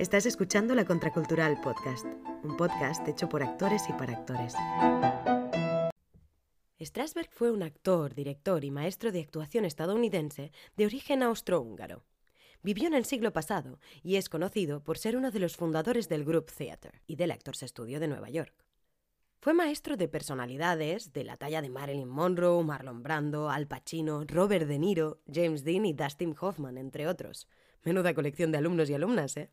Estás escuchando La Contracultural Podcast, un podcast hecho por actores y para actores. Strasberg fue un actor, director y maestro de actuación estadounidense de origen austrohúngaro. Vivió en el siglo pasado y es conocido por ser uno de los fundadores del Group Theatre y del Actors Studio de Nueva York. Fue maestro de personalidades de la talla de Marilyn Monroe, Marlon Brando, Al Pacino, Robert De Niro, James Dean y Dustin Hoffman, entre otros. Menuda colección de alumnos y alumnas, ¿eh?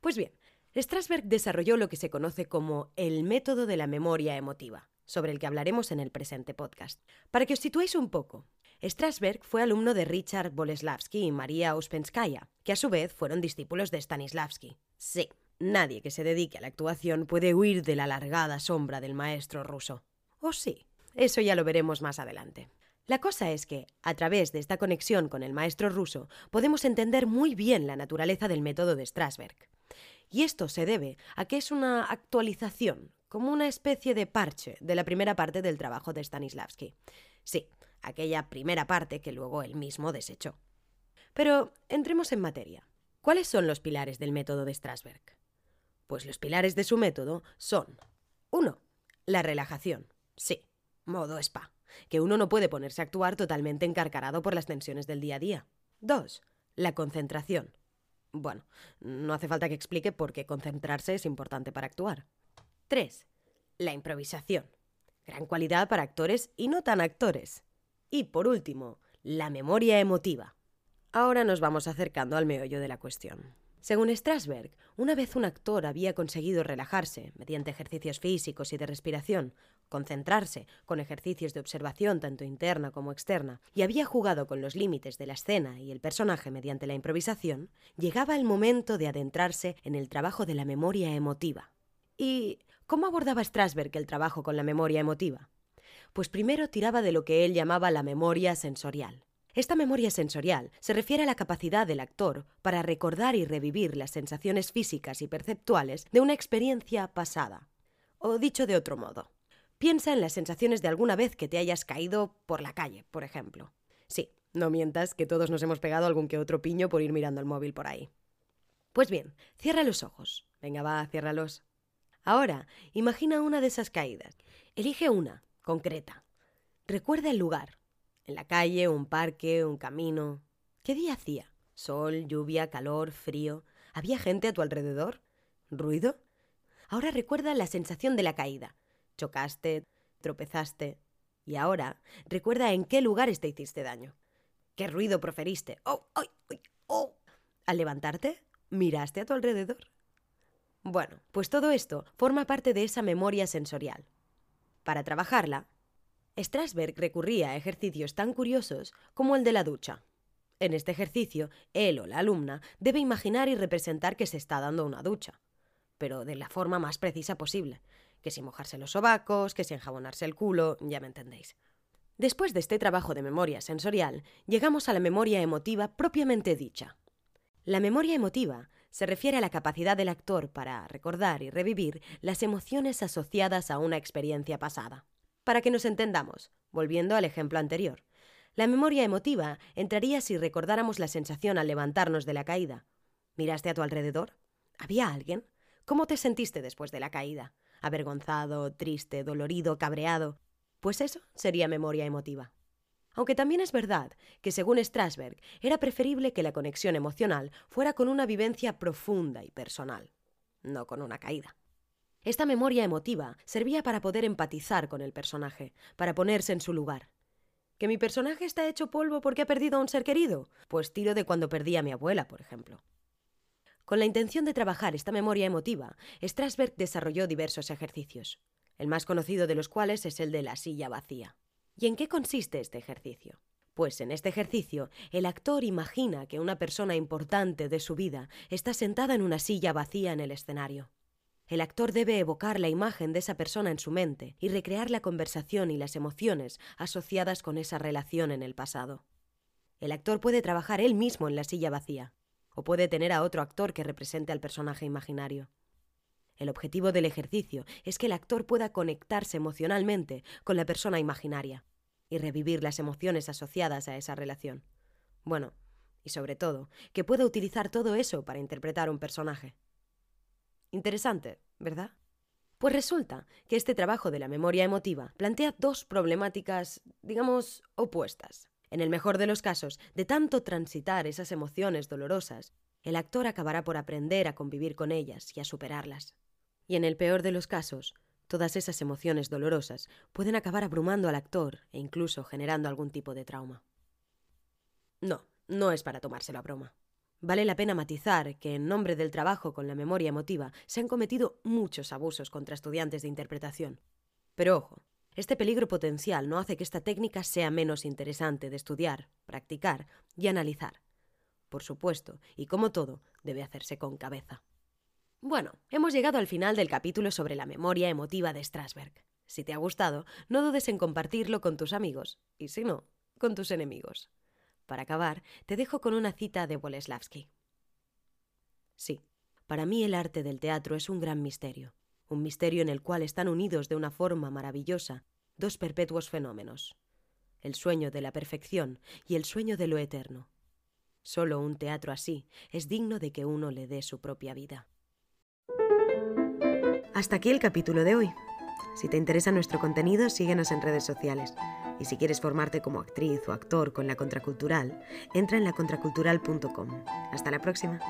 Pues bien, Strasberg desarrolló lo que se conoce como el método de la memoria emotiva, sobre el que hablaremos en el presente podcast. Para que os situéis un poco, Strasberg fue alumno de Richard Boleslavsky y María Uspenskaya, que a su vez fueron discípulos de Stanislavski. Sí, nadie que se dedique a la actuación puede huir de la alargada sombra del maestro ruso. ¿O sí? Eso ya lo veremos más adelante. La cosa es que, a través de esta conexión con el maestro ruso, podemos entender muy bien la naturaleza del método de Strasberg. Y esto se debe a que es una actualización, como una especie de parche de la primera parte del trabajo de Stanislavski. Sí, aquella primera parte que luego él mismo desechó. Pero entremos en materia. ¿Cuáles son los pilares del método de Strasberg? Pues los pilares de su método son 1. La relajación. Sí, modo spa que uno no puede ponerse a actuar totalmente encarcarado por las tensiones del día a día. 2. La concentración. Bueno, no hace falta que explique por qué concentrarse es importante para actuar. 3. La improvisación. Gran cualidad para actores y no tan actores. Y por último, la memoria emotiva. Ahora nos vamos acercando al meollo de la cuestión. Según Strasberg, una vez un actor había conseguido relajarse mediante ejercicios físicos y de respiración, concentrarse con ejercicios de observación tanto interna como externa, y había jugado con los límites de la escena y el personaje mediante la improvisación, llegaba el momento de adentrarse en el trabajo de la memoria emotiva. ¿Y cómo abordaba Strasberg el trabajo con la memoria emotiva? Pues primero tiraba de lo que él llamaba la memoria sensorial esta memoria sensorial se refiere a la capacidad del actor para recordar y revivir las sensaciones físicas y perceptuales de una experiencia pasada. O dicho de otro modo, piensa en las sensaciones de alguna vez que te hayas caído por la calle, por ejemplo. Sí, no mientas que todos nos hemos pegado algún que otro piño por ir mirando el móvil por ahí. Pues bien, cierra los ojos. Venga, va, ciérralos. Ahora, imagina una de esas caídas. Elige una, concreta. Recuerda el lugar, en la calle, un parque, un camino. ¿Qué día hacía? Sol, lluvia, calor, frío. ¿Había gente a tu alrededor? ¿Ruido? Ahora recuerda la sensación de la caída. Chocaste, tropezaste. Y ahora recuerda en qué lugares te hiciste daño. ¿Qué ruido proferiste? ¡Oh, ay, ay, oh! Al levantarte, miraste a tu alrededor. Bueno, pues todo esto forma parte de esa memoria sensorial. Para trabajarla, Strasberg recurría a ejercicios tan curiosos como el de la ducha. En este ejercicio, él o la alumna debe imaginar y representar que se está dando una ducha, pero de la forma más precisa posible, que si mojarse los sobacos, que si enjabonarse el culo, ya me entendéis. Después de este trabajo de memoria sensorial, llegamos a la memoria emotiva propiamente dicha. La memoria emotiva se refiere a la capacidad del actor para recordar y revivir las emociones asociadas a una experiencia pasada. Para que nos entendamos, volviendo al ejemplo anterior, la memoria emotiva entraría si recordáramos la sensación al levantarnos de la caída. ¿Miraste a tu alrededor? ¿Había alguien? ¿Cómo te sentiste después de la caída? ¿Avergonzado, triste, dolorido, cabreado? Pues eso sería memoria emotiva. Aunque también es verdad que, según Strasberg, era preferible que la conexión emocional fuera con una vivencia profunda y personal, no con una caída. Esta memoria emotiva servía para poder empatizar con el personaje, para ponerse en su lugar. ¿Que mi personaje está hecho polvo porque ha perdido a un ser querido? Pues tiro de cuando perdí a mi abuela, por ejemplo. Con la intención de trabajar esta memoria emotiva, Strasberg desarrolló diversos ejercicios, el más conocido de los cuales es el de la silla vacía. ¿Y en qué consiste este ejercicio? Pues en este ejercicio, el actor imagina que una persona importante de su vida está sentada en una silla vacía en el escenario. El actor debe evocar la imagen de esa persona en su mente y recrear la conversación y las emociones asociadas con esa relación en el pasado. El actor puede trabajar él mismo en la silla vacía, o puede tener a otro actor que represente al personaje imaginario. El objetivo del ejercicio es que el actor pueda conectarse emocionalmente con la persona imaginaria y revivir las emociones asociadas a esa relación. Bueno, y sobre todo, que pueda utilizar todo eso para interpretar un personaje. Interesante, ¿verdad? Pues resulta que este trabajo de la memoria emotiva plantea dos problemáticas, digamos, opuestas. En el mejor de los casos, de tanto transitar esas emociones dolorosas, el actor acabará por aprender a convivir con ellas y a superarlas. Y en el peor de los casos, todas esas emociones dolorosas pueden acabar abrumando al actor e incluso generando algún tipo de trauma. No, no es para tomárselo a broma. Vale la pena matizar que en nombre del trabajo con la memoria emotiva se han cometido muchos abusos contra estudiantes de interpretación. Pero ojo, este peligro potencial no hace que esta técnica sea menos interesante de estudiar, practicar y analizar. Por supuesto, y como todo, debe hacerse con cabeza. Bueno, hemos llegado al final del capítulo sobre la memoria emotiva de Strasberg. Si te ha gustado, no dudes en compartirlo con tus amigos, y si no, con tus enemigos. Para acabar, te dejo con una cita de Boleslavsky. Sí, para mí el arte del teatro es un gran misterio, un misterio en el cual están unidos de una forma maravillosa dos perpetuos fenómenos, el sueño de la perfección y el sueño de lo eterno. Solo un teatro así es digno de que uno le dé su propia vida. Hasta aquí el capítulo de hoy. Si te interesa nuestro contenido, síguenos en redes sociales. Y si quieres formarte como actriz o actor con la contracultural, entra en lacontracultural.com. Hasta la próxima.